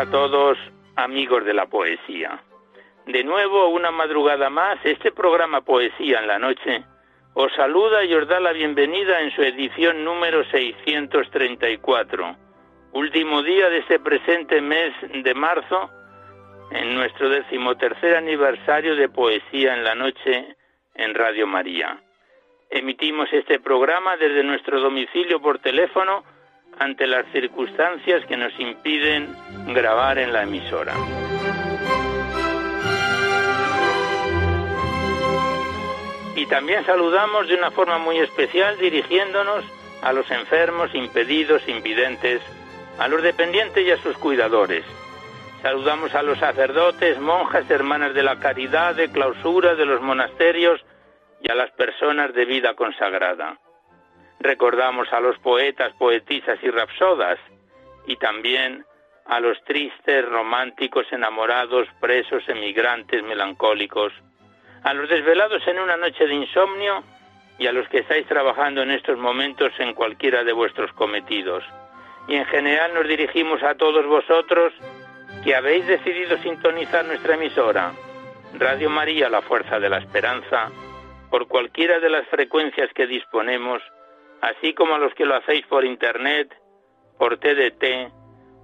A todos, amigos de la poesía. De nuevo, una madrugada más, este programa Poesía en la Noche os saluda y os da la bienvenida en su edición número 634, último día de este presente mes de marzo, en nuestro decimotercer aniversario de Poesía en la Noche en Radio María. Emitimos este programa desde nuestro domicilio por teléfono ante las circunstancias que nos impiden grabar en la emisora. Y también saludamos de una forma muy especial dirigiéndonos a los enfermos, impedidos, invidentes, a los dependientes y a sus cuidadores. Saludamos a los sacerdotes, monjas, hermanas de la caridad, de clausura, de los monasterios y a las personas de vida consagrada. Recordamos a los poetas, poetisas y rapsodas y también a los tristes, románticos, enamorados, presos, emigrantes, melancólicos, a los desvelados en una noche de insomnio y a los que estáis trabajando en estos momentos en cualquiera de vuestros cometidos. Y en general nos dirigimos a todos vosotros que habéis decidido sintonizar nuestra emisora, Radio María, la Fuerza de la Esperanza, por cualquiera de las frecuencias que disponemos así como a los que lo hacéis por Internet, por TDT,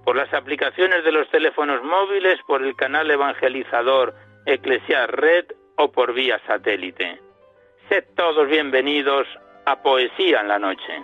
por las aplicaciones de los teléfonos móviles, por el canal evangelizador Eclesiar Red o por vía satélite. Sed todos bienvenidos a Poesía en la Noche.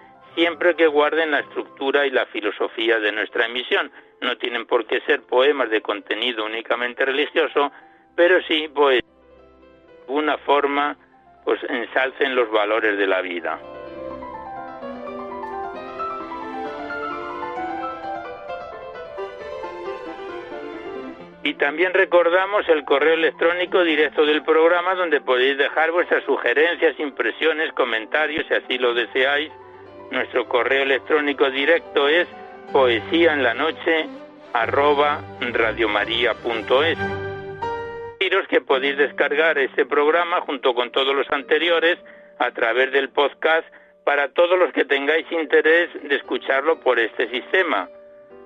siempre que guarden la estructura y la filosofía de nuestra emisión. No tienen por qué ser poemas de contenido únicamente religioso, pero sí, pues, de una forma, pues ensalcen los valores de la vida. Y también recordamos el correo electrónico directo del programa donde podéis dejar vuestras sugerencias, impresiones, comentarios, si así lo deseáis, nuestro correo electrónico directo es poesía en la. Deciros que podéis descargar este programa junto con todos los anteriores a través del podcast para todos los que tengáis interés de escucharlo por este sistema.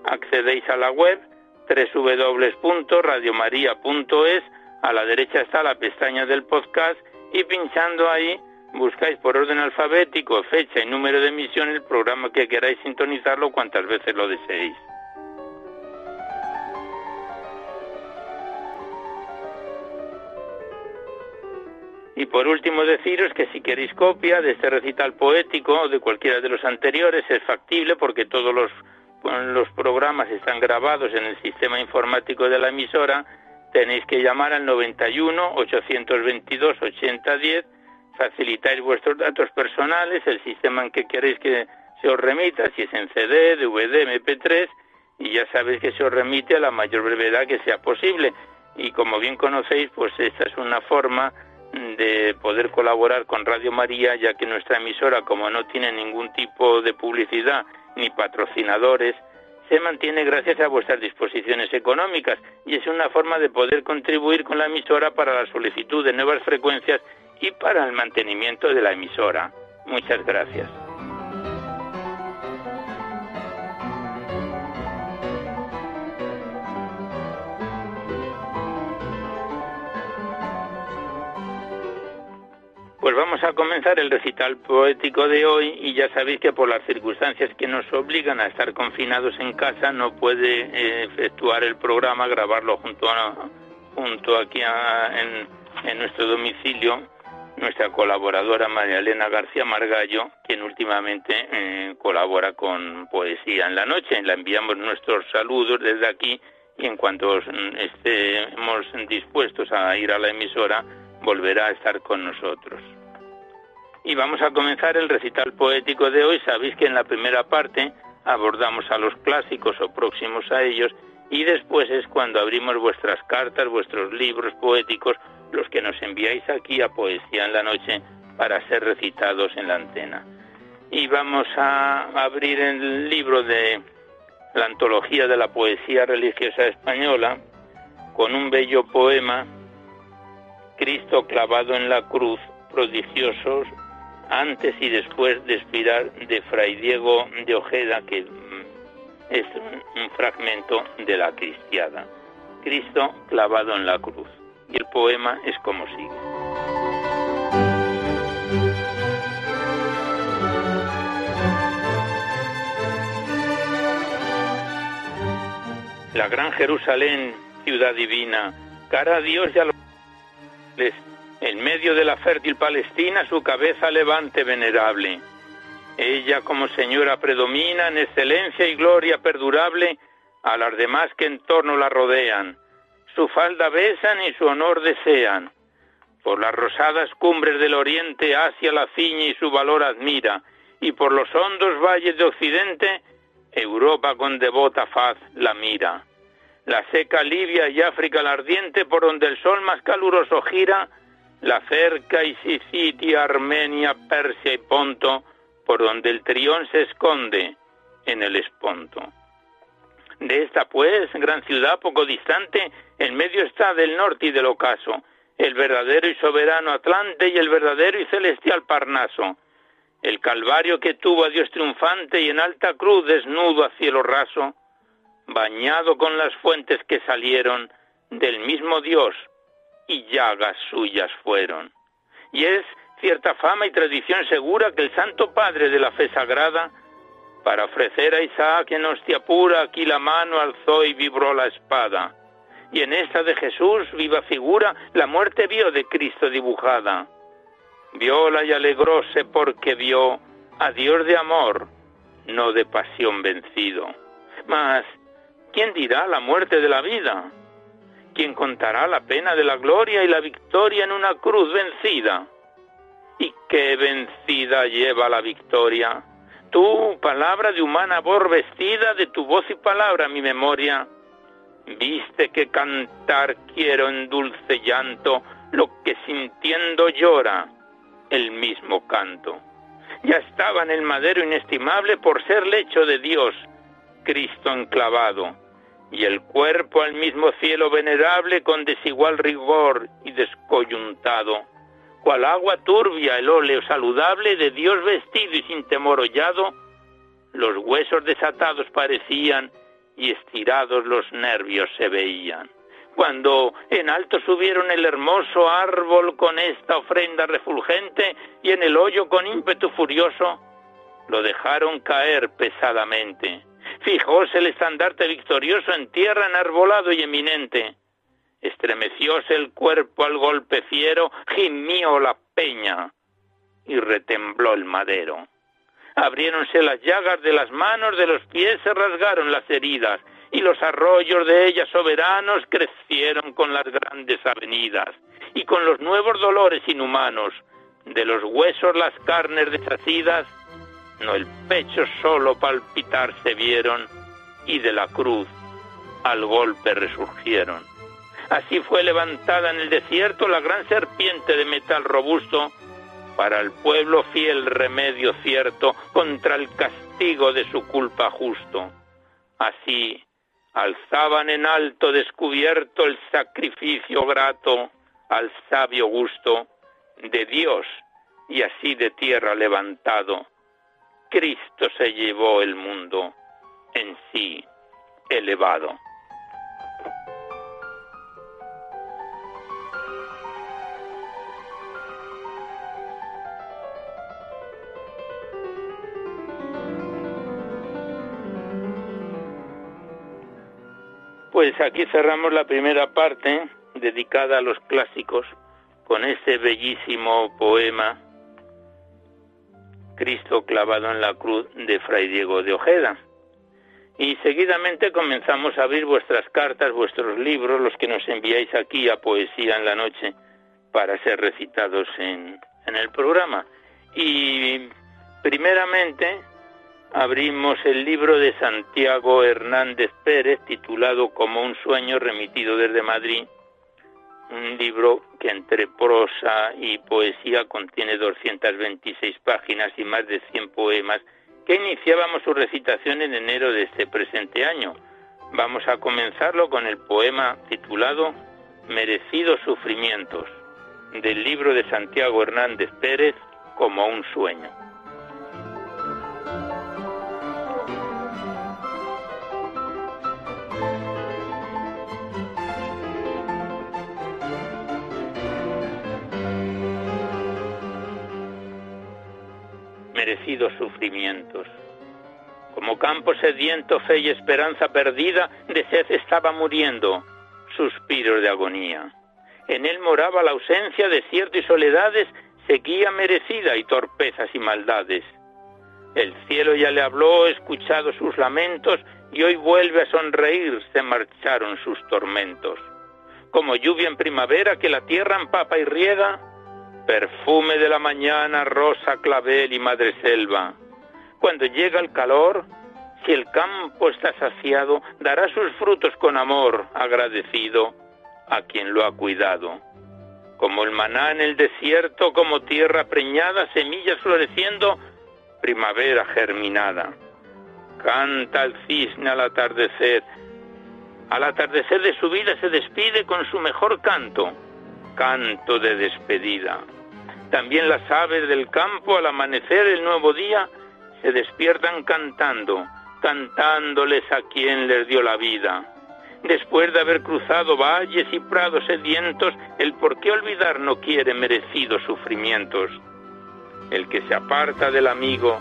Accedéis a la web www.radiomaria.es, a la derecha está la pestaña del podcast y pinchando ahí buscáis por orden alfabético, fecha y número de emisión el programa que queráis sintonizarlo cuantas veces lo deseéis. Y por último deciros que si queréis copia de este recital poético o de cualquiera de los anteriores es factible porque todos los, los programas están grabados en el sistema informático de la emisora, tenéis que llamar al 91 822 8010 facilitáis vuestros datos personales, el sistema en que queréis que se os remita, si es en CD, DVD, MP3, y ya sabéis que se os remite a la mayor brevedad que sea posible. Y como bien conocéis, pues esta es una forma de poder colaborar con Radio María, ya que nuestra emisora, como no tiene ningún tipo de publicidad ni patrocinadores, se mantiene gracias a vuestras disposiciones económicas y es una forma de poder contribuir con la emisora para la solicitud de nuevas frecuencias y para el mantenimiento de la emisora. Muchas gracias. Pues vamos a comenzar el recital poético de hoy y ya sabéis que por las circunstancias que nos obligan a estar confinados en casa no puede eh, efectuar el programa, grabarlo junto a, junto aquí en, en, nuestro domicilio nuestra colaboradora María Elena García Margallo, quien últimamente eh, colabora con Poesía en la Noche. Le enviamos nuestros saludos desde aquí y en cuanto estemos dispuestos a ir a la emisora, volverá a estar con nosotros. Y vamos a comenzar el recital poético de hoy. Sabéis que en la primera parte abordamos a los clásicos o próximos a ellos y después es cuando abrimos vuestras cartas, vuestros libros poéticos, los que nos enviáis aquí a Poesía en la Noche para ser recitados en la antena. Y vamos a abrir el libro de la antología de la poesía religiosa española con un bello poema, Cristo clavado en la cruz, prodigiosos antes y después de expirar de Fray Diego de Ojeda, que mm, es un, fragmento de la cristiada. Cristo clavado en la cruz. Y el poema es como sigue. La gran Jerusalén, ciudad divina, cara a Dios y a los en medio de la fértil Palestina su cabeza levante venerable. Ella como señora predomina en excelencia y gloria perdurable a las demás que en torno la rodean. Su falda besan y su honor desean. Por las rosadas cumbres del oriente Asia la ciñe y su valor admira, y por los hondos valles de occidente Europa con devota faz la mira. La seca Libia y África la ardiente por donde el sol más caluroso gira, la cerca y Sicilia, Armenia, Persia y Ponto, por donde el Trión se esconde en el Esponto. De esta, pues, gran ciudad poco distante, en medio está del norte y del ocaso, el verdadero y soberano Atlante y el verdadero y celestial Parnaso, el calvario que tuvo a Dios triunfante y en alta cruz desnudo a cielo raso, bañado con las fuentes que salieron del mismo Dios, y llagas suyas fueron. Y es cierta fama y tradición segura que el Santo Padre de la fe sagrada, para ofrecer a Isaac en hostia pura, aquí la mano alzó y vibró la espada. Y en esta de Jesús, viva figura, la muerte vio de Cristo dibujada. Viola y alegróse porque vio a Dios de amor, no de pasión vencido. Mas, ¿quién dirá la muerte de la vida? ¿Quién contará la pena de la gloria y la victoria en una cruz vencida. ¿Y qué vencida lleva la victoria? Tú, palabra de humana voz vestida, de tu voz y palabra mi memoria, viste que cantar quiero en dulce llanto lo que sintiendo llora el mismo canto. Ya estaba en el madero inestimable por ser lecho de Dios, Cristo enclavado y el cuerpo al mismo cielo venerable con desigual rigor y descoyuntado, cual agua turbia el óleo saludable de Dios vestido y sin temor hollado, los huesos desatados parecían y estirados los nervios se veían. Cuando en alto subieron el hermoso árbol con esta ofrenda refulgente y en el hoyo con ímpetu furioso, lo dejaron caer pesadamente Fijóse el estandarte victorioso en tierra enarbolado y eminente. Estremecióse el cuerpo al golpe fiero, gimió la peña y retembló el madero. Abriéronse las llagas de las manos, de los pies se rasgaron las heridas, y los arroyos de ellas soberanos crecieron con las grandes avenidas, y con los nuevos dolores inhumanos, de los huesos las carnes desasidas, no el pecho solo palpitar se vieron, y de la cruz al golpe resurgieron. Así fue levantada en el desierto la gran serpiente de metal robusto, para el pueblo fiel remedio cierto contra el castigo de su culpa justo. Así alzaban en alto descubierto el sacrificio grato al sabio gusto de Dios y así de tierra levantado, Cristo se llevó el mundo en sí elevado. Pues aquí cerramos la primera parte dedicada a los clásicos con ese bellísimo poema Cristo clavado en la cruz de Fray Diego de Ojeda. Y seguidamente comenzamos a abrir vuestras cartas, vuestros libros, los que nos enviáis aquí a Poesía en la Noche para ser recitados en, en el programa. Y primeramente abrimos el libro de Santiago Hernández Pérez titulado Como un sueño remitido desde Madrid, un libro que entre prosa y poesía contiene 226 páginas y más de 100 poemas que iniciábamos su recitación en enero de este presente año. Vamos a comenzarlo con el poema titulado Merecidos sufrimientos del libro de Santiago Hernández Pérez como un sueño. Merecidos sufrimientos. Como campo sediento, fe y esperanza perdida, de sed estaba muriendo, suspiros de agonía. En él moraba la ausencia, desierto y soledades, seguía merecida y torpezas y maldades. El cielo ya le habló, escuchado sus lamentos, y hoy vuelve a sonreír, se marcharon sus tormentos. Como lluvia en primavera que la tierra empapa y riega, perfume de la mañana, rosa, clavel y madre selva. Cuando llega el calor, si el campo está saciado, dará sus frutos con amor agradecido a quien lo ha cuidado. Como el maná en el desierto, como tierra preñada, semillas floreciendo, primavera germinada. Canta el cisne al atardecer. Al atardecer de su vida se despide con su mejor canto, canto de despedida. También las aves del campo al amanecer el nuevo día se despiertan cantando, cantándoles a quien les dio la vida. Después de haber cruzado valles y prados sedientos, el por qué olvidar no quiere merecidos sufrimientos. El que se aparta del amigo,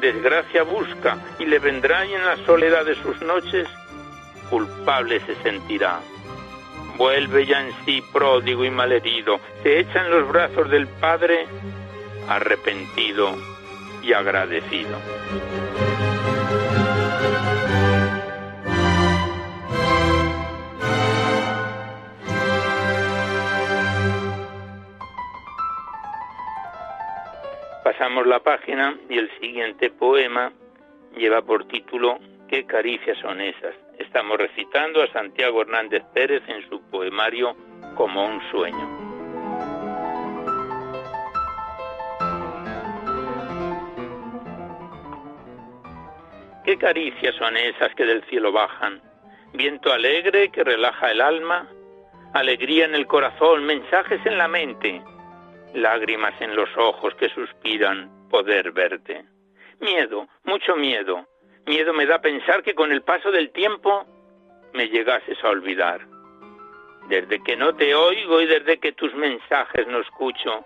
desgracia busca y le vendrá en la soledad de sus noches, culpable se sentirá vuelve ya en sí pródigo y malherido, se echa en los brazos del Padre arrepentido y agradecido. Pasamos la página y el siguiente poema lleva por título ¿Qué caricias son esas? Estamos recitando a Santiago Hernández Pérez en su poemario Como un sueño. ¿Qué caricias son esas que del cielo bajan? Viento alegre que relaja el alma, alegría en el corazón, mensajes en la mente, lágrimas en los ojos que suspiran poder verte. Miedo, mucho miedo, Miedo me da pensar que con el paso del tiempo me llegases a olvidar. Desde que no te oigo y desde que tus mensajes no escucho,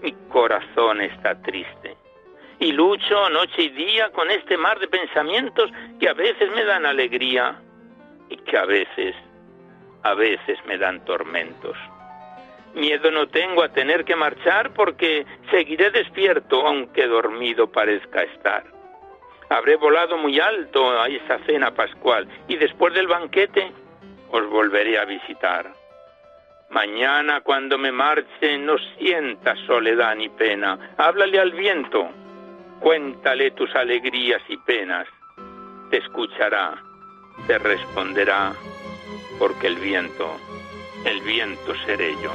mi corazón está triste. Y lucho noche y día con este mar de pensamientos que a veces me dan alegría y que a veces, a veces me dan tormentos. Miedo no tengo a tener que marchar porque seguiré despierto aunque dormido parezca estar habré volado muy alto a esa cena pascual y después del banquete os volveré a visitar. Mañana cuando me marche no sientas soledad ni pena, háblale al viento, cuéntale tus alegrías y penas, te escuchará te responderá, porque el viento, el viento seré yo.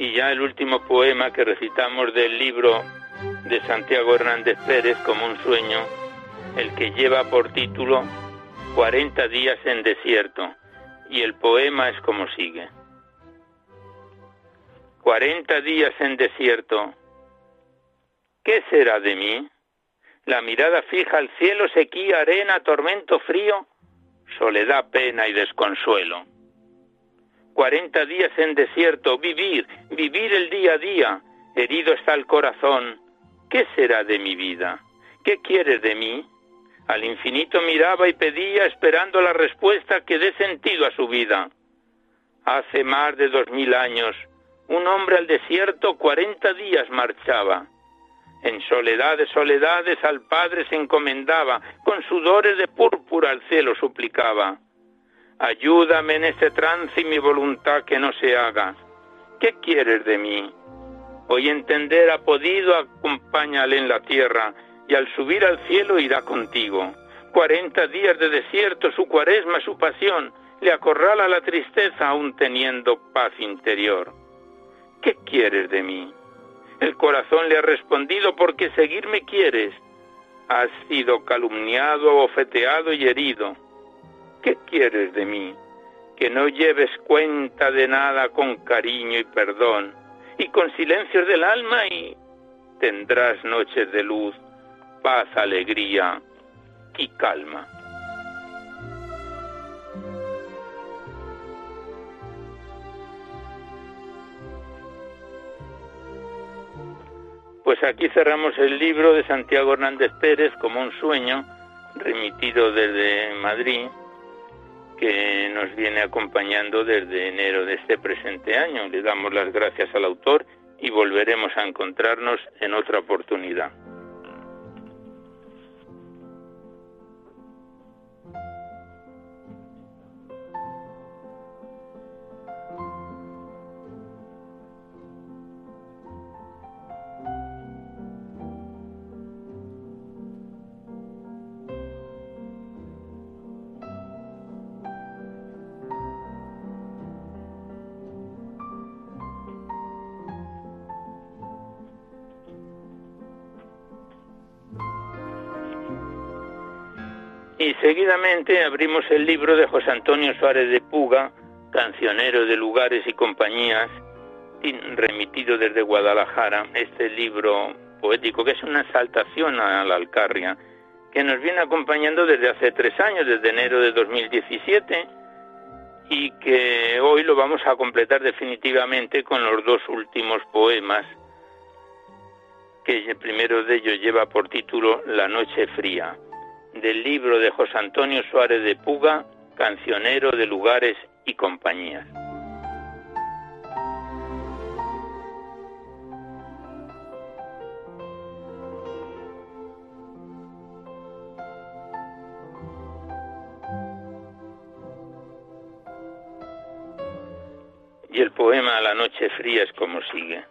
Y ya el último poema que recitamos del libro de Santiago Hernández Pérez como un sueño, el que lleva por título 40 días en desierto, y el poema es como sigue. 40 días en desierto, ¿qué será de mí? La mirada fija al cielo, sequía, arena, tormento, frío, soledad, pena y desconsuelo. 40 días en desierto, vivir, vivir el día a día, herido está el corazón, ¿qué será de mi vida? ¿Qué quieres de mí? Al infinito miraba y pedía esperando la respuesta que dé sentido a su vida. Hace más de dos mil años, un hombre al desierto cuarenta días marchaba. En soledades, soledades al Padre se encomendaba, con sudores de púrpura al cielo suplicaba. Ayúdame en este trance y mi voluntad que no se haga. ¿Qué quieres de mí? Hoy entender ha podido, acompáñale en la tierra, y al subir al cielo irá contigo. Cuarenta días de desierto, su cuaresma, su pasión, le acorrala la tristeza aún teniendo paz interior. ¿Qué quieres de mí? El corazón le ha respondido porque seguirme quieres. Has sido calumniado, bofeteado y herido. ¿Qué quieres de mí? Que no lleves cuenta de nada con cariño y perdón, y con silencios del alma y tendrás noches de luz paz, alegría y calma. Pues aquí cerramos el libro de Santiago Hernández Pérez como un sueño, remitido desde Madrid, que nos viene acompañando desde enero de este presente año. Le damos las gracias al autor y volveremos a encontrarnos en otra oportunidad. Seguidamente abrimos el libro de José Antonio Suárez de Puga, cancionero de lugares y compañías, remitido desde Guadalajara, este libro poético que es una exaltación a la Alcarria, que nos viene acompañando desde hace tres años, desde enero de 2017, y que hoy lo vamos a completar definitivamente con los dos últimos poemas, que el primero de ellos lleva por título La Noche Fría del libro de José Antonio Suárez de Puga, Cancionero de Lugares y Compañías. Y el poema La noche fría es como sigue.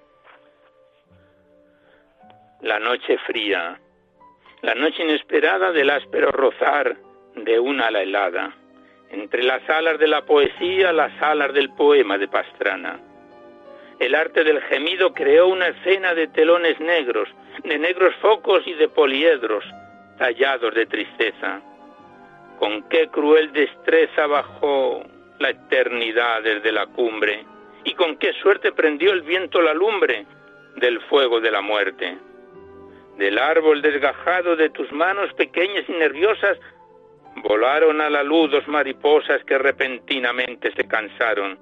La noche fría la noche inesperada del áspero rozar de una ala helada, entre las alas de la poesía, las alas del poema de Pastrana. El arte del gemido creó una escena de telones negros, de negros focos y de poliedros, tallados de tristeza. Con qué cruel destreza bajó la eternidad desde la cumbre, y con qué suerte prendió el viento la lumbre del fuego de la muerte del árbol desgajado de tus manos pequeñas y nerviosas, volaron a la luz dos mariposas que repentinamente se cansaron.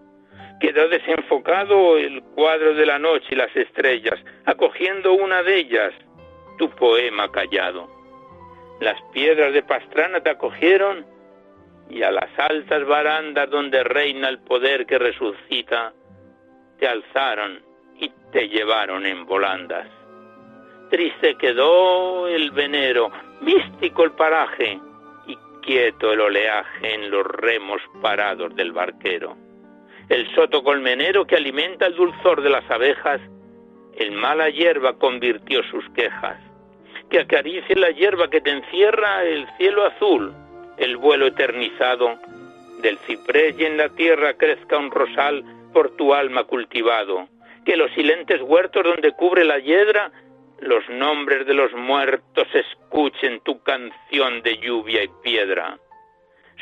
Quedó desenfocado el cuadro de la noche y las estrellas, acogiendo una de ellas, tu poema callado. Las piedras de Pastrana te acogieron y a las altas barandas donde reina el poder que resucita, te alzaron y te llevaron en volandas. Triste quedó el venero, místico el paraje, y quieto el oleaje en los remos parados del barquero. El soto colmenero que alimenta el dulzor de las abejas, en mala hierba convirtió sus quejas. Que acaricie la hierba que te encierra el cielo azul, el vuelo eternizado del ciprés y en la tierra crezca un rosal por tu alma cultivado. Que los silentes huertos donde cubre la hiedra los nombres de los muertos escuchen tu canción de lluvia y piedra.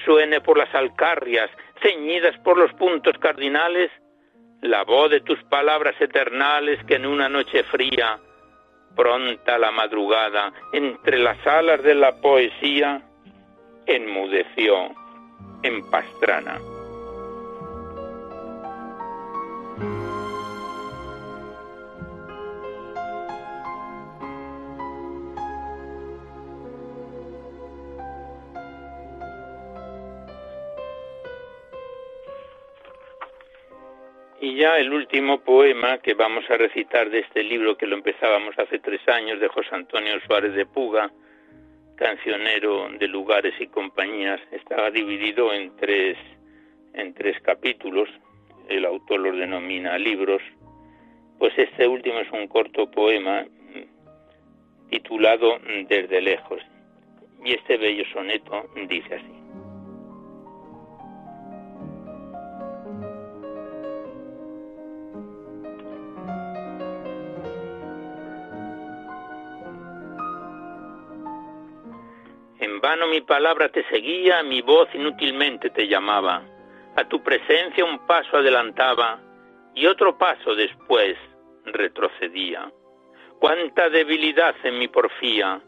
Suene por las alcarrias, ceñidas por los puntos cardinales, la voz de tus palabras eternales que en una noche fría, pronta la madrugada, entre las alas de la poesía, enmudeció en Pastrana. El último poema que vamos a recitar de este libro que lo empezábamos hace tres años de José Antonio Suárez de Puga, cancionero de lugares y compañías, estaba dividido en tres, en tres capítulos, el autor los denomina libros, pues este último es un corto poema titulado Desde lejos, y este bello soneto dice así. Vano mi palabra te seguía, mi voz inútilmente te llamaba. A tu presencia un paso adelantaba y otro paso después retrocedía. Cuánta debilidad en mi porfía,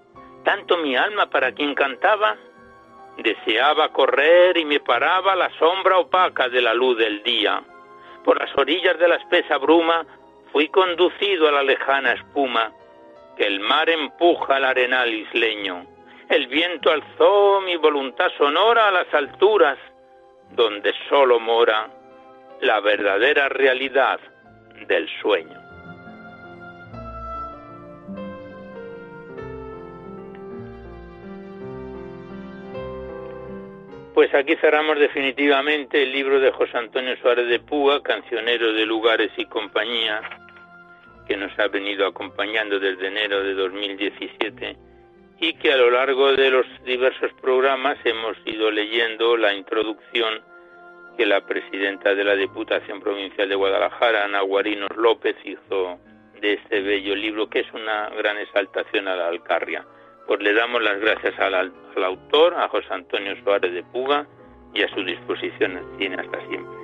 tanto mi alma para quien cantaba, deseaba correr y me paraba la sombra opaca de la luz del día. Por las orillas de la espesa bruma fui conducido a la lejana espuma que el mar empuja al arenal isleño el viento alzó mi voluntad sonora a las alturas, donde solo mora la verdadera realidad del sueño. Pues aquí cerramos definitivamente el libro de José Antonio Suárez de Púa, cancionero de lugares y compañía, que nos ha venido acompañando desde enero de 2017 y que a lo largo de los diversos programas hemos ido leyendo la introducción que la presidenta de la Diputación Provincial de Guadalajara, Ana Guarinos López, hizo de este bello libro, que es una gran exaltación a la Alcarria. Pues le damos las gracias al, al autor, a José Antonio Suárez de Puga, y a su disposición tiene hasta siempre.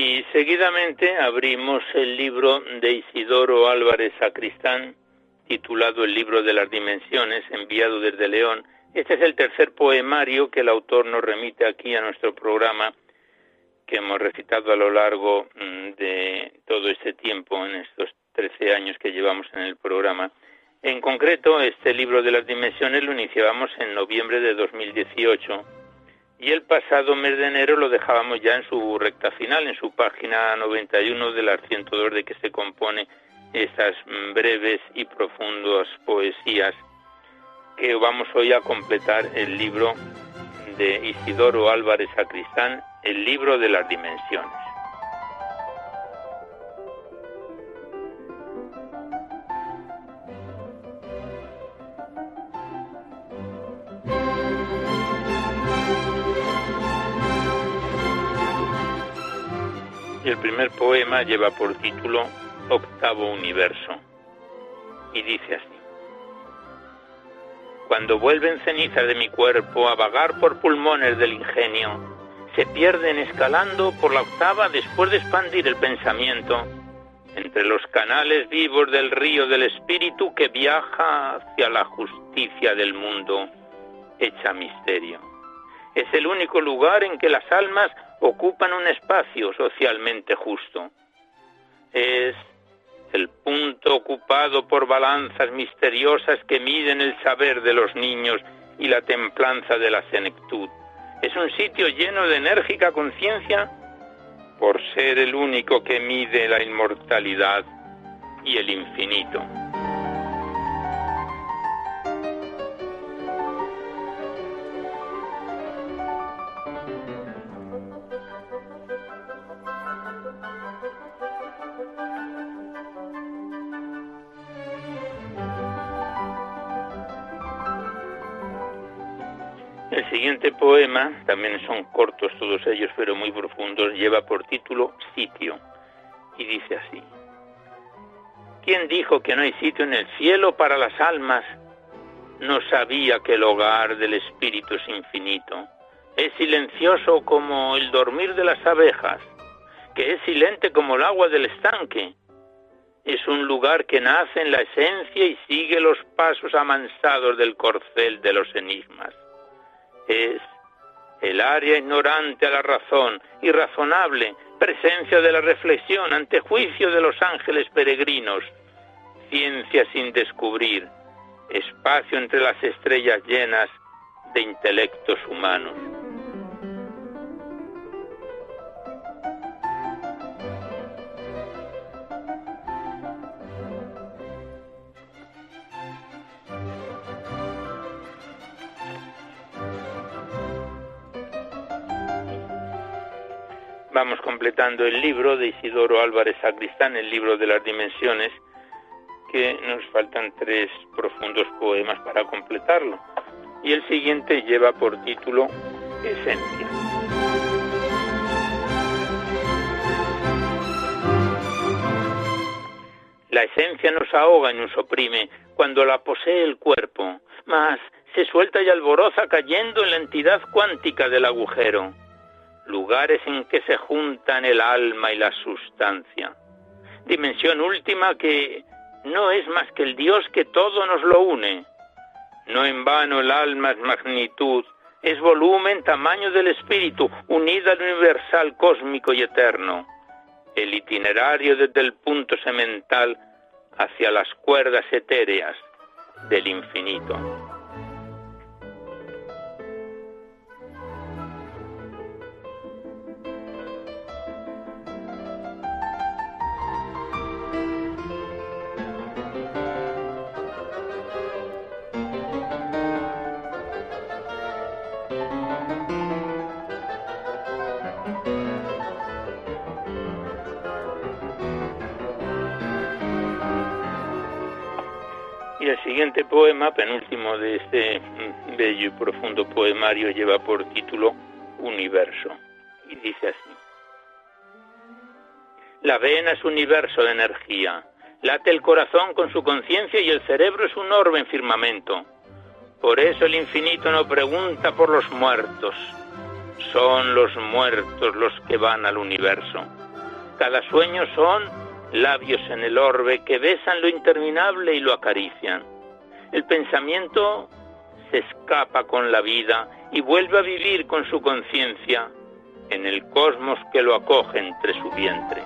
Y seguidamente abrimos el libro de Isidoro Álvarez Sacristán, titulado El libro de las dimensiones, enviado desde León. Este es el tercer poemario que el autor nos remite aquí a nuestro programa, que hemos recitado a lo largo mm, de todo este tiempo, en estos 13 años que llevamos en el programa. En concreto, este libro de las dimensiones lo iniciábamos en noviembre de 2018 y el pasado mes de enero lo dejábamos ya en su recta final, en su página 91 de las 102 de que se compone estas breves y profundas poesías que vamos hoy a completar el libro de Isidoro Álvarez Sacristán, el libro de las dimensiones. El primer poema lleva por título Octavo Universo y dice así. Cuando vuelven cenizas de mi cuerpo a vagar por pulmones del ingenio, se pierden escalando por la octava después de expandir el pensamiento entre los canales vivos del río del espíritu que viaja hacia la justicia del mundo hecha misterio. Es el único lugar en que las almas ocupan un espacio socialmente justo. Es el punto ocupado por balanzas misteriosas que miden el saber de los niños y la templanza de la senectud. Es un sitio lleno de enérgica conciencia por ser el único que mide la inmortalidad y el infinito. El siguiente poema, también son cortos todos ellos, pero muy profundos, lleva por título Sitio y dice así. ¿Quién dijo que no hay sitio en el cielo para las almas? No sabía que el hogar del espíritu es infinito. Es silencioso como el dormir de las abejas, que es silente como el agua del estanque. Es un lugar que nace en la esencia y sigue los pasos amansados del corcel de los enigmas es el área ignorante a la razón, irrazonable, presencia de la reflexión ante juicio de los ángeles peregrinos, ciencia sin descubrir, espacio entre las estrellas llenas de intelectos humanos. Vamos completando el libro de Isidoro Álvarez Sacristán, el libro de las dimensiones, que nos faltan tres profundos poemas para completarlo. Y el siguiente lleva por título Esencia. La esencia nos ahoga y nos oprime cuando la posee el cuerpo, mas se suelta y alboroza cayendo en la entidad cuántica del agujero lugares en que se juntan el alma y la sustancia. Dimensión última que no es más que el Dios que todo nos lo une. No en vano el alma es magnitud, es volumen, tamaño del espíritu, unida al universal cósmico y eterno. El itinerario desde el punto semental hacia las cuerdas etéreas del infinito. El siguiente poema, penúltimo de este mm, bello y profundo poemario, lleva por título Universo y dice así. La vena es universo de energía, late el corazón con su conciencia y el cerebro es un orbe en firmamento. Por eso el infinito no pregunta por los muertos, son los muertos los que van al universo. Cada sueño son labios en el orbe que besan lo interminable y lo acarician. El pensamiento se escapa con la vida y vuelve a vivir con su conciencia en el cosmos que lo acoge entre su vientre.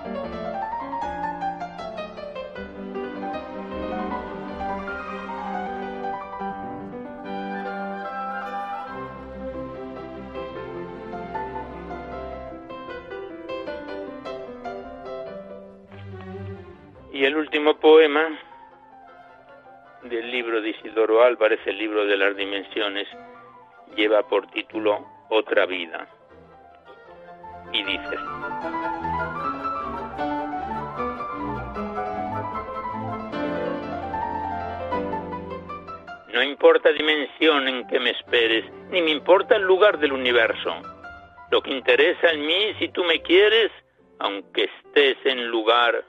Y el último poema del libro de Isidoro Álvarez, el libro de las dimensiones, lleva por título Otra vida. Y dice, No importa dimensión en que me esperes, ni me importa el lugar del universo. Lo que interesa en mí, si tú me quieres, aunque estés en lugar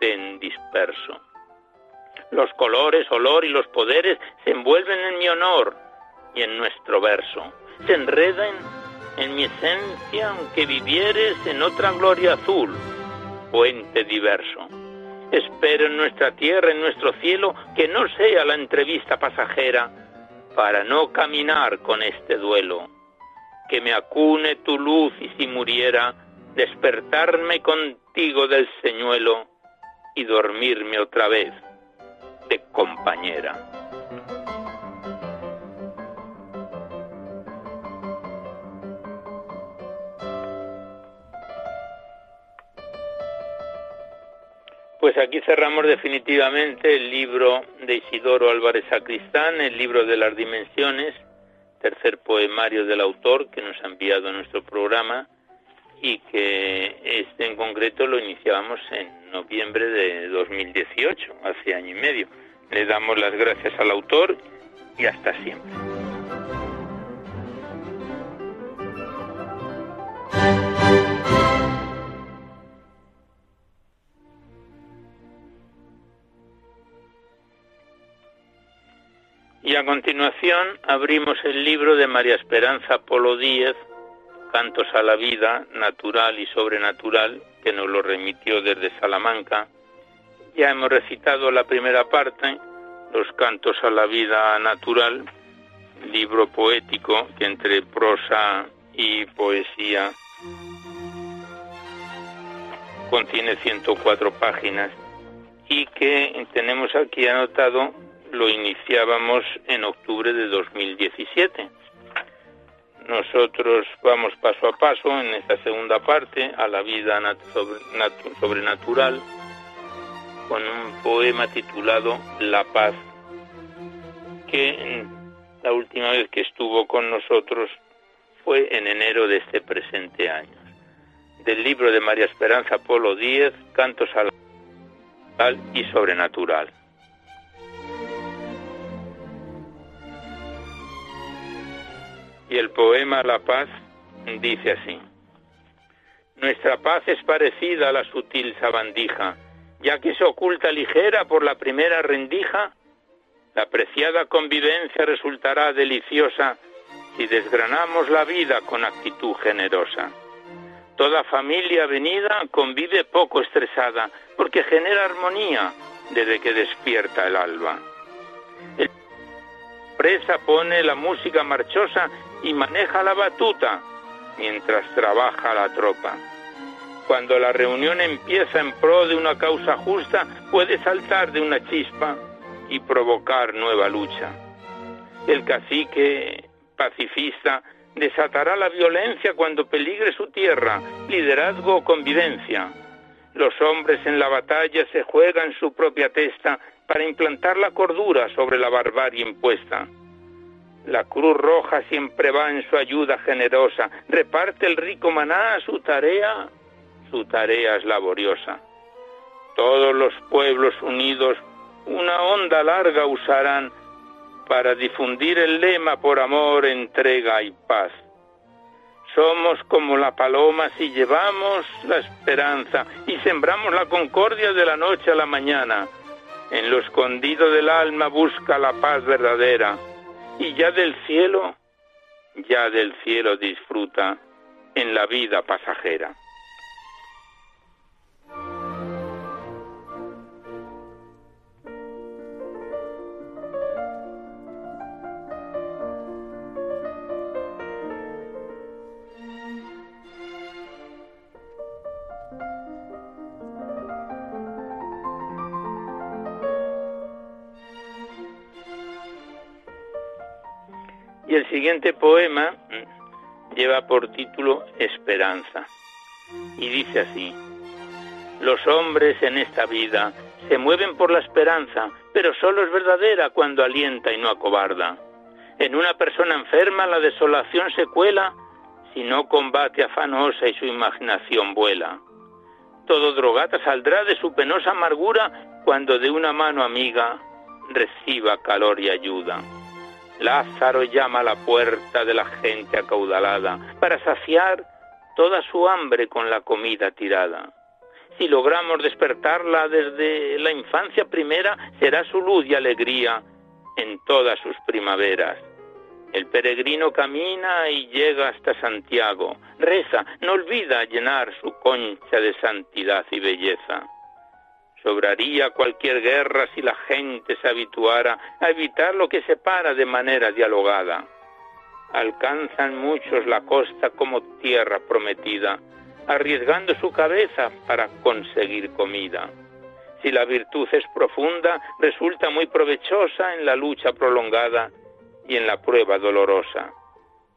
en disperso. Los colores, olor y los poderes se envuelven en mi honor y en nuestro verso. Se enredan en mi esencia, aunque vivieres en otra gloria azul, puente diverso. Espero en nuestra tierra, en nuestro cielo, que no sea la entrevista pasajera, para no caminar con este duelo. Que me acune tu luz y si muriera, despertarme contigo del señuelo y dormirme otra vez de compañera. Pues aquí cerramos definitivamente el libro de Isidoro Álvarez Sacristán, el libro de las dimensiones, tercer poemario del autor que nos ha enviado a nuestro programa y que este en concreto lo iniciábamos en noviembre de 2018, hace año y medio. Le damos las gracias al autor y hasta siempre. Y a continuación abrimos el libro de María Esperanza Polo Díez, Cantos a la Vida, Natural y Sobrenatural, que nos lo remitió desde Salamanca. Ya hemos recitado la primera parte, Los Cantos a la Vida Natural, libro poético que entre prosa y poesía contiene 104 páginas y que tenemos aquí anotado lo iniciábamos en octubre de 2017. Nosotros vamos paso a paso en esta segunda parte a la vida sobrenatural con un poema titulado La paz, que la última vez que estuvo con nosotros fue en enero de este presente año. Del libro de María Esperanza Polo Díez, Cantos al y Sobrenatural. Y el poema La paz dice así. Nuestra paz es parecida a la sutil sabandija, ya que se oculta ligera por la primera rendija, la preciada convivencia resultará deliciosa si desgranamos la vida con actitud generosa. Toda familia venida convive poco estresada porque genera armonía desde que despierta el alba. El presa pone la música marchosa y maneja la batuta mientras trabaja la tropa. Cuando la reunión empieza en pro de una causa justa, puede saltar de una chispa y provocar nueva lucha. El cacique pacifista desatará la violencia cuando peligre su tierra, liderazgo o convivencia. Los hombres en la batalla se juegan su propia testa para implantar la cordura sobre la barbarie impuesta. La Cruz Roja siempre va en su ayuda generosa, reparte el rico maná, su tarea, su tarea es laboriosa. Todos los pueblos unidos una onda larga usarán para difundir el lema por amor, entrega y paz. Somos como la paloma si llevamos la esperanza y sembramos la concordia de la noche a la mañana. En lo escondido del alma busca la paz verdadera y ya del cielo, ya del cielo disfruta en la vida pasajera. Siguiente poema lleva por título Esperanza. Y dice así, los hombres en esta vida se mueven por la esperanza, pero solo es verdadera cuando alienta y no acobarda. En una persona enferma la desolación se cuela si no combate afanosa y su imaginación vuela. Todo drogata saldrá de su penosa amargura cuando de una mano amiga reciba calor y ayuda. Lázaro llama a la puerta de la gente acaudalada para saciar toda su hambre con la comida tirada. Si logramos despertarla desde la infancia primera, será su luz y alegría en todas sus primaveras. El peregrino camina y llega hasta Santiago. Reza, no olvida llenar su concha de santidad y belleza. Sobraría cualquier guerra si la gente se habituara a evitar lo que separa de manera dialogada. Alcanzan muchos la costa como tierra prometida, arriesgando su cabeza para conseguir comida. Si la virtud es profunda, resulta muy provechosa en la lucha prolongada y en la prueba dolorosa.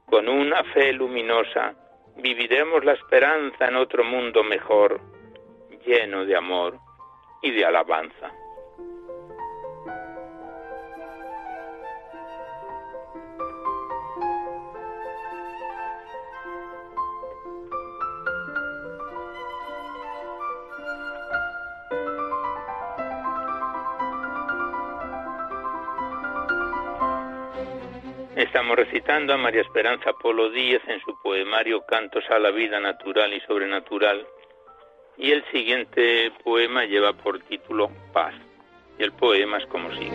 Con una fe luminosa viviremos la esperanza en otro mundo mejor, lleno de amor y de alabanza. Estamos recitando a María Esperanza Polo Díaz en su poemario Cantos a la vida natural y sobrenatural. Y el siguiente poema lleva por título Paz. Y el poema es como sigue.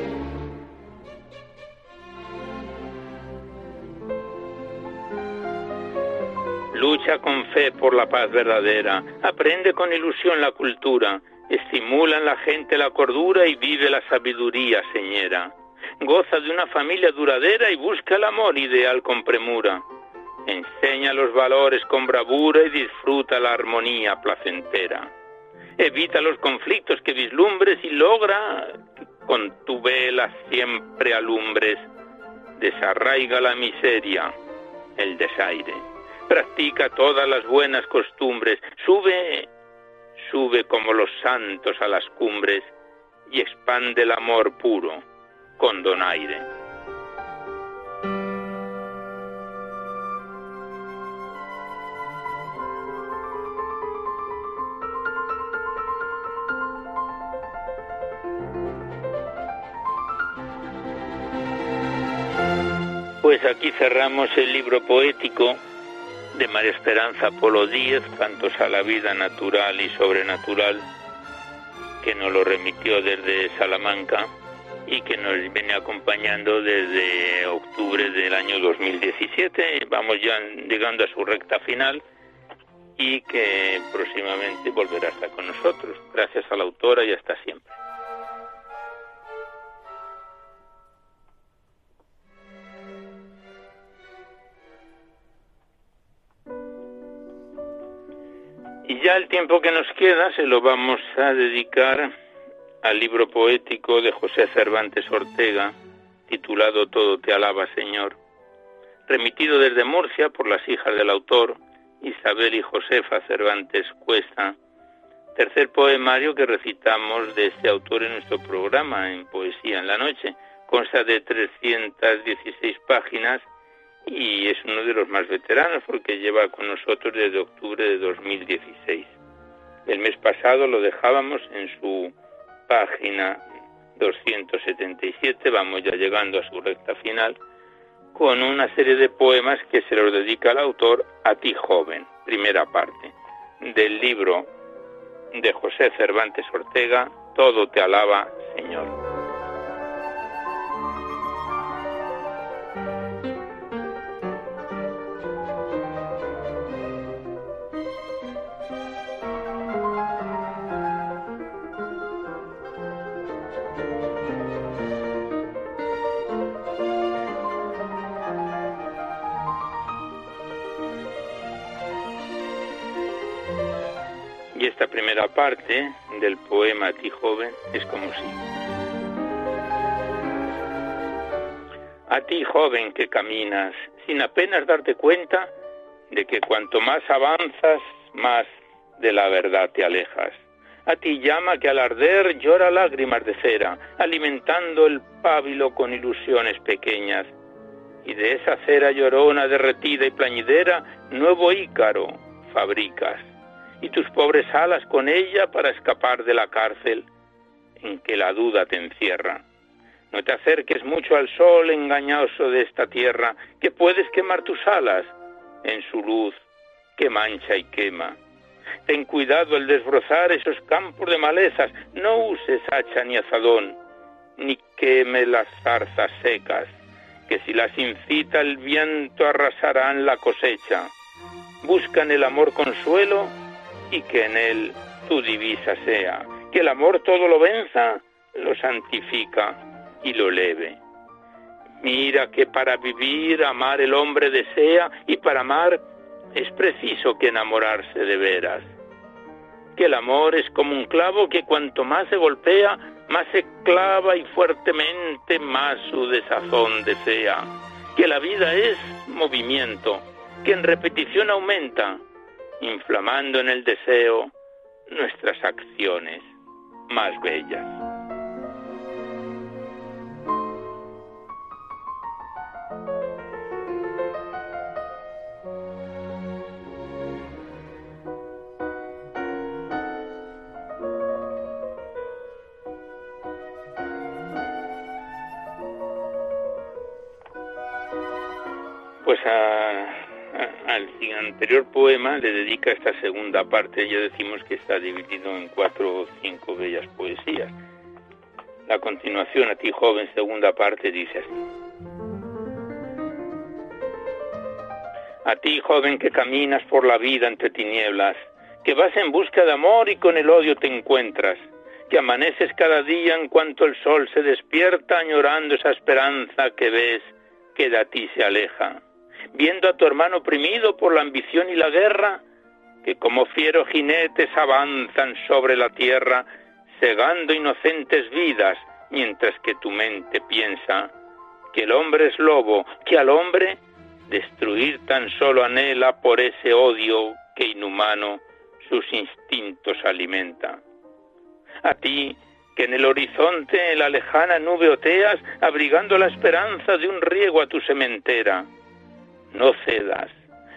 Lucha con fe por la paz verdadera, aprende con ilusión la cultura, estimula en la gente la cordura y vive la sabiduría señera goza de una familia duradera y busca el amor ideal con premura. Enseña los valores con bravura y disfruta la armonía placentera. Evita los conflictos que vislumbres y logra con tu vela siempre alumbres. Desarraiga la miseria, el desaire. Practica todas las buenas costumbres. Sube, sube como los santos a las cumbres y expande el amor puro con donaire. Pues aquí cerramos el libro poético de María Esperanza Polo Díez, Cantos a la vida natural y sobrenatural, que nos lo remitió desde Salamanca y que nos viene acompañando desde octubre del año 2017. Vamos ya llegando a su recta final y que próximamente volverá a estar con nosotros. Gracias a la autora y hasta siempre. Ya el tiempo que nos queda se lo vamos a dedicar al libro poético de José Cervantes Ortega, titulado Todo te alaba, Señor, remitido desde Murcia por las hijas del autor, Isabel y Josefa Cervantes Cuesta, tercer poemario que recitamos de este autor en nuestro programa en Poesía en la Noche. Consta de 316 páginas y es uno de los más veteranos porque lleva con nosotros desde octubre de 2016. El mes pasado lo dejábamos en su página 277, vamos ya llegando a su recta final, con una serie de poemas que se los dedica el autor a ti joven, primera parte, del libro de José Cervantes Ortega, Todo te alaba, Señor. Primera parte del poema A ti joven es como sigue. A ti joven que caminas sin apenas darte cuenta de que cuanto más avanzas, más de la verdad te alejas. A ti llama que al arder llora lágrimas de cera, alimentando el pábilo con ilusiones pequeñas. Y de esa cera llorona derretida y plañidera, nuevo ícaro fabricas y tus pobres alas con ella para escapar de la cárcel en que la duda te encierra. No te acerques mucho al sol engañoso de esta tierra, que puedes quemar tus alas en su luz que mancha y quema. Ten cuidado al desbrozar esos campos de malezas, no uses hacha ni azadón, ni queme las zarzas secas, que si las incita el viento arrasarán la cosecha. Buscan el amor consuelo y que en él tu divisa sea, que el amor todo lo venza, lo santifica y lo leve. Mira que para vivir amar el hombre desea y para amar es preciso que enamorarse de veras. que el amor es como un clavo que cuanto más se golpea, más se clava y fuertemente más su desazón desea. Que la vida es movimiento, que en repetición aumenta, inflamando en el deseo nuestras acciones más bellas. Anterior poema le dedica esta segunda parte, ya decimos que está dividido en cuatro o cinco bellas poesías. La continuación a ti joven, segunda parte, dice así. A ti joven que caminas por la vida entre tinieblas, que vas en busca de amor y con el odio te encuentras, que amaneces cada día en cuanto el sol se despierta añorando esa esperanza que ves que de ti se aleja viendo a tu hermano oprimido por la ambición y la guerra, que como fieros jinetes avanzan sobre la tierra, cegando inocentes vidas, mientras que tu mente piensa que el hombre es lobo, que al hombre destruir tan solo anhela por ese odio que inhumano sus instintos alimenta. A ti, que en el horizonte en la lejana nube oteas, abrigando la esperanza de un riego a tu sementera, no cedas,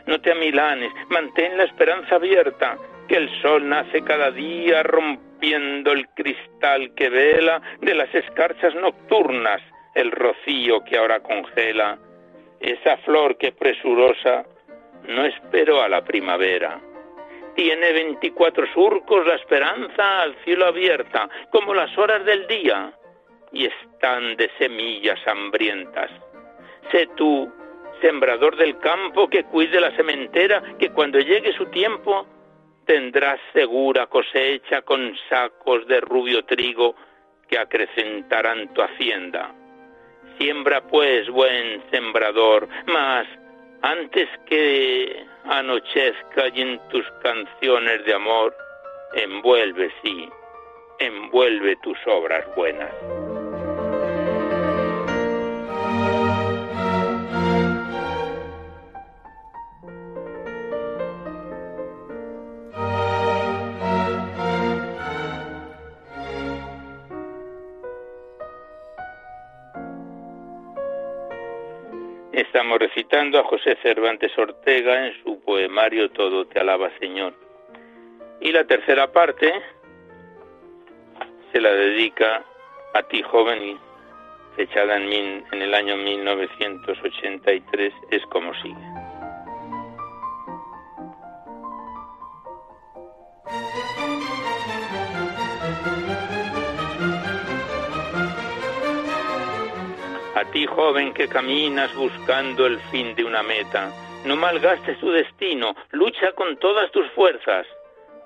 no te amilanes, mantén la esperanza abierta, que el sol nace cada día rompiendo el cristal que vela de las escarchas nocturnas, el rocío que ahora congela, esa flor que presurosa no esperó a la primavera. Tiene veinticuatro surcos la esperanza al cielo abierta, como las horas del día, y están de semillas hambrientas. Sé tú sembrador del campo que cuide la sementera, que cuando llegue su tiempo tendrás segura cosecha con sacos de rubio trigo que acrecentarán tu hacienda. Siembra pues, buen sembrador, mas antes que anochezca y en tus canciones de amor, envuelve, sí, envuelve tus obras buenas. Estamos recitando a José Cervantes Ortega en su poemario Todo te alaba Señor. Y la tercera parte se la dedica a ti joven fechada en, en el año 1983 es como sigue. Ti, joven que caminas buscando el fin de una meta, no malgastes tu destino, lucha con todas tus fuerzas.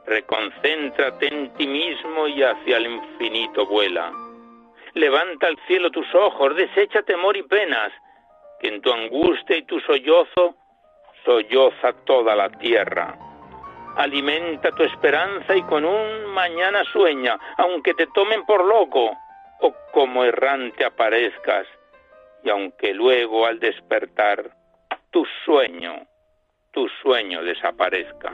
Reconcéntrate en ti mismo y hacia el infinito vuela. Levanta al cielo tus ojos, desecha temor y penas, que en tu angustia y tu sollozo solloza toda la tierra. Alimenta tu esperanza y con un mañana sueña, aunque te tomen por loco o como errante aparezcas y aunque luego al despertar tu sueño, tu sueño desaparezca.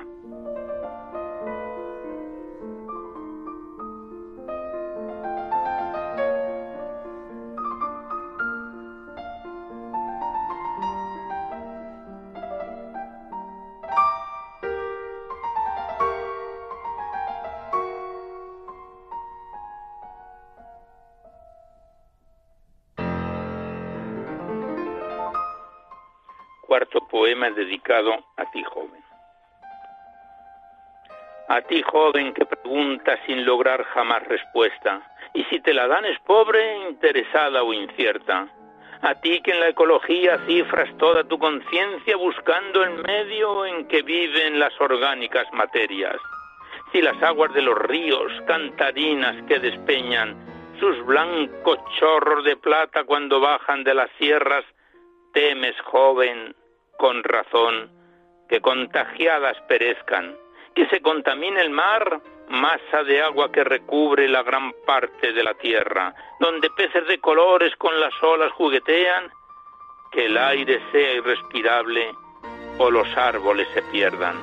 Dedicado a ti joven. A ti joven que pregunta sin lograr jamás respuesta, y si te la dan es pobre, interesada o incierta. A ti que en la ecología cifras toda tu conciencia buscando el medio en que viven las orgánicas materias. Si las aguas de los ríos, cantarinas que despeñan sus blancos chorros de plata cuando bajan de las sierras, temes, joven, con razón, que contagiadas perezcan, que se contamine el mar masa de agua que recubre la gran parte de la tierra, donde peces de colores con las olas juguetean, que el aire sea irrespirable o los árboles se pierdan.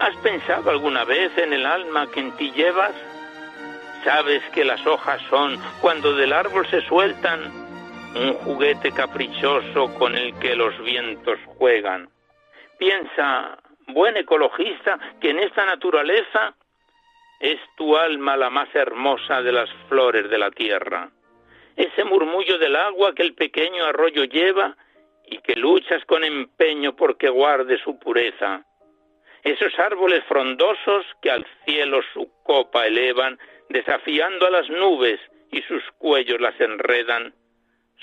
¿Has pensado alguna vez en el alma que en ti llevas? ¿Sabes que las hojas son, cuando del árbol se sueltan, un juguete caprichoso con el que los vientos juegan? Piensa, buen ecologista, que en esta naturaleza es tu alma la más hermosa de las flores de la tierra. Ese murmullo del agua que el pequeño arroyo lleva y que luchas con empeño porque guarde su pureza. Esos árboles frondosos que al cielo su copa elevan, desafiando a las nubes y sus cuellos las enredan,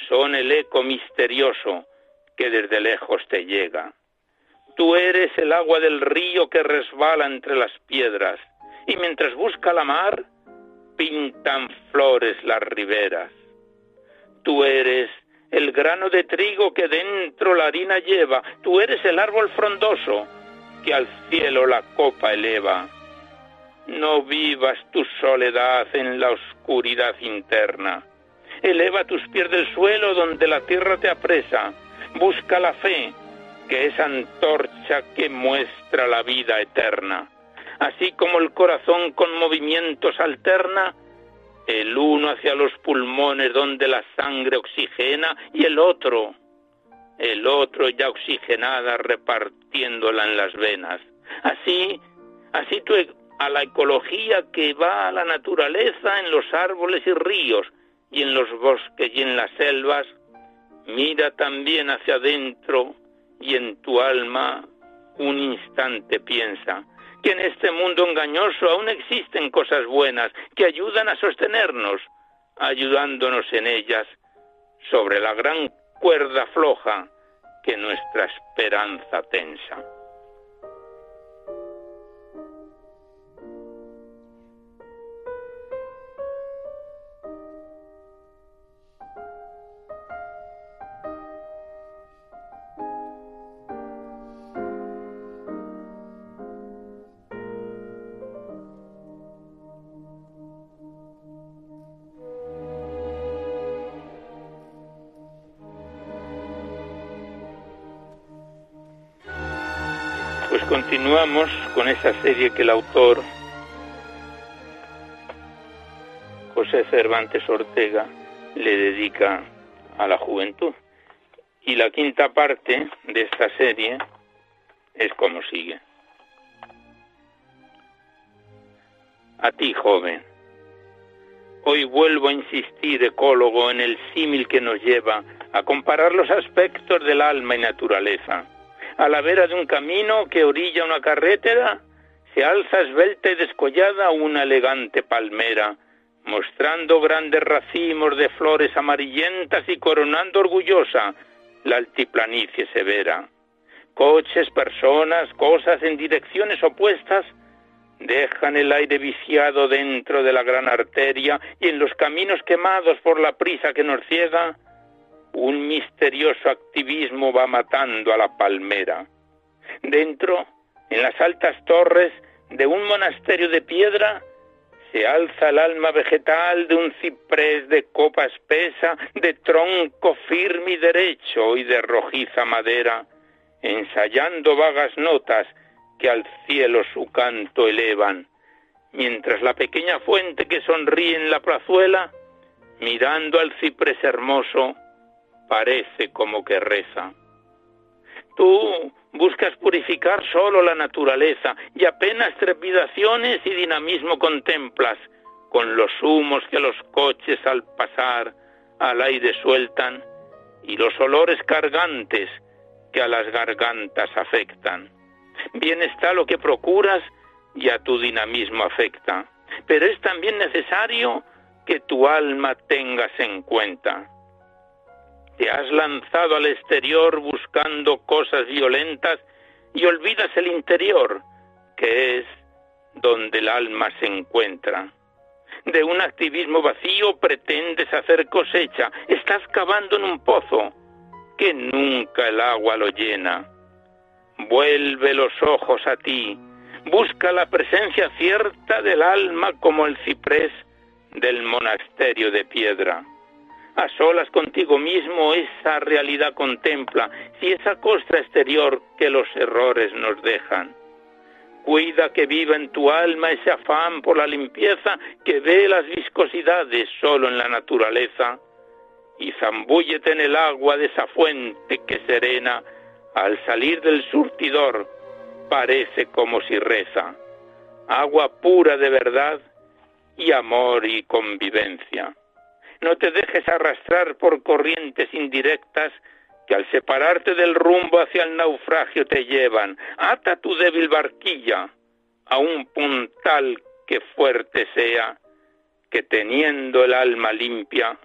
son el eco misterioso que desde lejos te llega. Tú eres el agua del río que resbala entre las piedras, y mientras busca la mar, pintan flores las riberas. Tú eres el grano de trigo que dentro la harina lleva, tú eres el árbol frondoso que al cielo la copa eleva. No vivas tu soledad en la oscuridad interna. Eleva tus pies del suelo donde la tierra te apresa. Busca la fe, que es antorcha que muestra la vida eterna así como el corazón con movimientos alterna, el uno hacia los pulmones donde la sangre oxigena y el otro, el otro ya oxigenada repartiéndola en las venas. Así, así tú a la ecología que va a la naturaleza en los árboles y ríos y en los bosques y en las selvas, mira también hacia adentro y en tu alma un instante piensa, que en este mundo engañoso aún existen cosas buenas que ayudan a sostenernos, ayudándonos en ellas sobre la gran cuerda floja que nuestra esperanza tensa. Continuamos con esa serie que el autor José Cervantes Ortega le dedica a la juventud. Y la quinta parte de esta serie es como sigue. A ti, joven, hoy vuelvo a insistir, ecólogo, en el símil que nos lleva a comparar los aspectos del alma y naturaleza a la vera de un camino que orilla una carretera, se alza esbelta y descollada una elegante palmera, mostrando grandes racimos de flores amarillentas y coronando orgullosa la altiplanicie severa. Coches, personas, cosas en direcciones opuestas dejan el aire viciado dentro de la gran arteria y en los caminos quemados por la prisa que nos ciega, un misterioso activismo va matando a la palmera. Dentro, en las altas torres de un monasterio de piedra, se alza el alma vegetal de un ciprés de copa espesa, de tronco firme y derecho y de rojiza madera, ensayando vagas notas que al cielo su canto elevan, mientras la pequeña fuente que sonríe en la plazuela, mirando al ciprés hermoso, parece como que reza. Tú buscas purificar solo la naturaleza y apenas trepidaciones y dinamismo contemplas con los humos que los coches al pasar al aire sueltan y los olores cargantes que a las gargantas afectan. Bien está lo que procuras y a tu dinamismo afecta, pero es también necesario que tu alma tengas en cuenta te has lanzado al exterior buscando cosas violentas y olvidas el interior, que es donde el alma se encuentra. De un activismo vacío pretendes hacer cosecha, estás cavando en un pozo que nunca el agua lo llena. Vuelve los ojos a ti, Busca la presencia cierta del alma como el ciprés del monasterio de piedra. A solas contigo mismo esa realidad contempla, si esa costra exterior que los errores nos dejan. Cuida que viva en tu alma ese afán por la limpieza que ve las viscosidades solo en la naturaleza y zambúllete en el agua de esa fuente que serena al salir del surtidor parece como si reza, agua pura de verdad y amor y convivencia. No te dejes arrastrar por corrientes indirectas que al separarte del rumbo hacia el naufragio te llevan. Ata tu débil barquilla a un puntal que fuerte sea, que teniendo el alma limpia,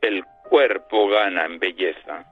el cuerpo gana en belleza.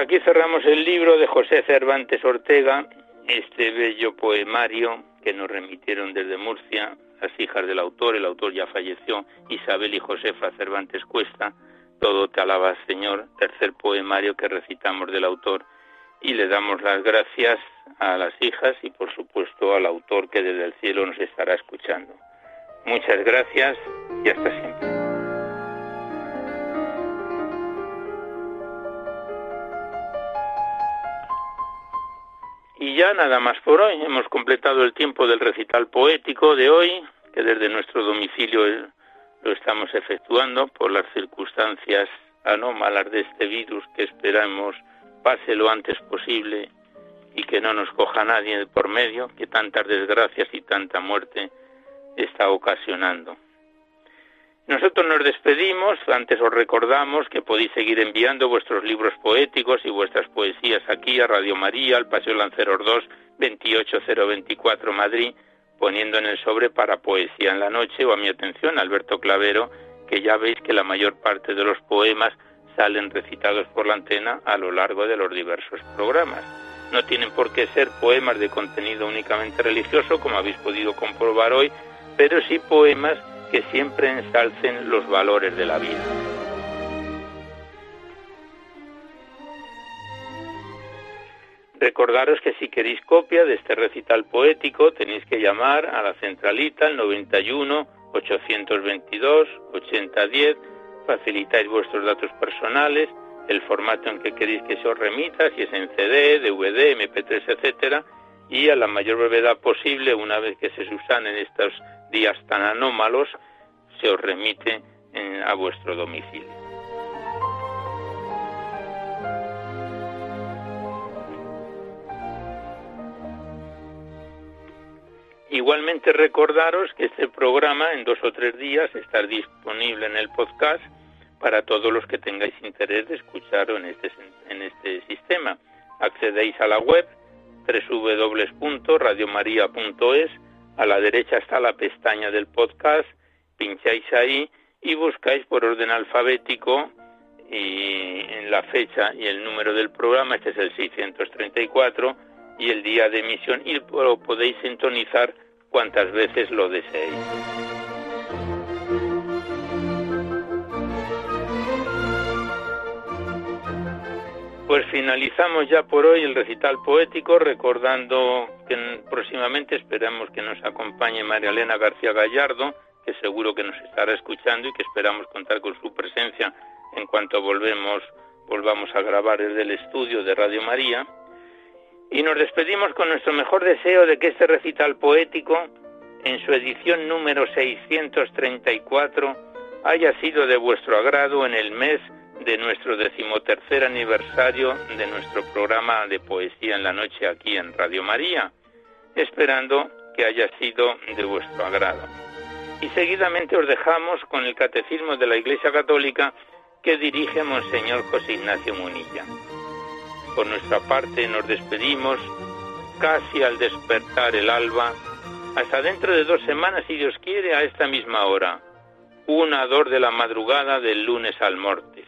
Aquí cerramos el libro de José Cervantes Ortega, este bello poemario que nos remitieron desde Murcia las hijas del autor, el autor ya falleció, Isabel y Josefa Cervantes Cuesta, Todo te alaba Señor, tercer poemario que recitamos del autor, y le damos las gracias a las hijas y por supuesto al autor que desde el cielo nos estará escuchando. Muchas gracias y hasta siempre. Y ya nada más por hoy. Hemos completado el tiempo del recital poético de hoy, que desde nuestro domicilio lo estamos efectuando por las circunstancias anómalas de este virus que esperamos pase lo antes posible y que no nos coja nadie por medio, que tantas desgracias y tanta muerte está ocasionando. Nosotros nos despedimos, antes os recordamos que podéis seguir enviando vuestros libros poéticos y vuestras poesías aquí a Radio María, al Paseo Lanceros 2, 28024 Madrid, poniendo en el sobre para Poesía en la Noche o a mi atención Alberto Clavero, que ya veis que la mayor parte de los poemas salen recitados por la antena a lo largo de los diversos programas. No tienen por qué ser poemas de contenido únicamente religioso, como habéis podido comprobar hoy, pero sí poemas que siempre ensalcen los valores de la vida. Recordaros que si queréis copia de este recital poético tenéis que llamar a la centralita al 91 822 8010, facilitáis vuestros datos personales, el formato en que queréis que se os remita, si es en CD, DVD, MP3, etcétera, y a la mayor brevedad posible, una vez que se subsanen estos días tan anómalos, se os remite a vuestro domicilio. Igualmente recordaros que este programa en dos o tres días estará disponible en el podcast para todos los que tengáis interés de escucharlo en este, en este sistema. Accedéis a la web www.radiomaria.es a la derecha está la pestaña del podcast, pincháis ahí y buscáis por orden alfabético y en la fecha y el número del programa, este es el 634, y el día de emisión, y lo podéis sintonizar cuantas veces lo deseéis. Pues finalizamos ya por hoy el recital poético, recordando que próximamente esperamos que nos acompañe María Elena García Gallardo, que seguro que nos estará escuchando y que esperamos contar con su presencia en cuanto volvemos, volvamos a grabar desde el estudio de Radio María. Y nos despedimos con nuestro mejor deseo de que este recital poético, en su edición número 634, haya sido de vuestro agrado en el mes de nuestro decimotercer aniversario de nuestro programa de poesía en la noche aquí en Radio María, esperando que haya sido de vuestro agrado. Y seguidamente os dejamos con el Catecismo de la Iglesia Católica que dirige Monseñor José Ignacio Munilla. Por nuestra parte nos despedimos casi al despertar el alba, hasta dentro de dos semanas, si Dios quiere, a esta misma hora, una dor de la madrugada del lunes al martes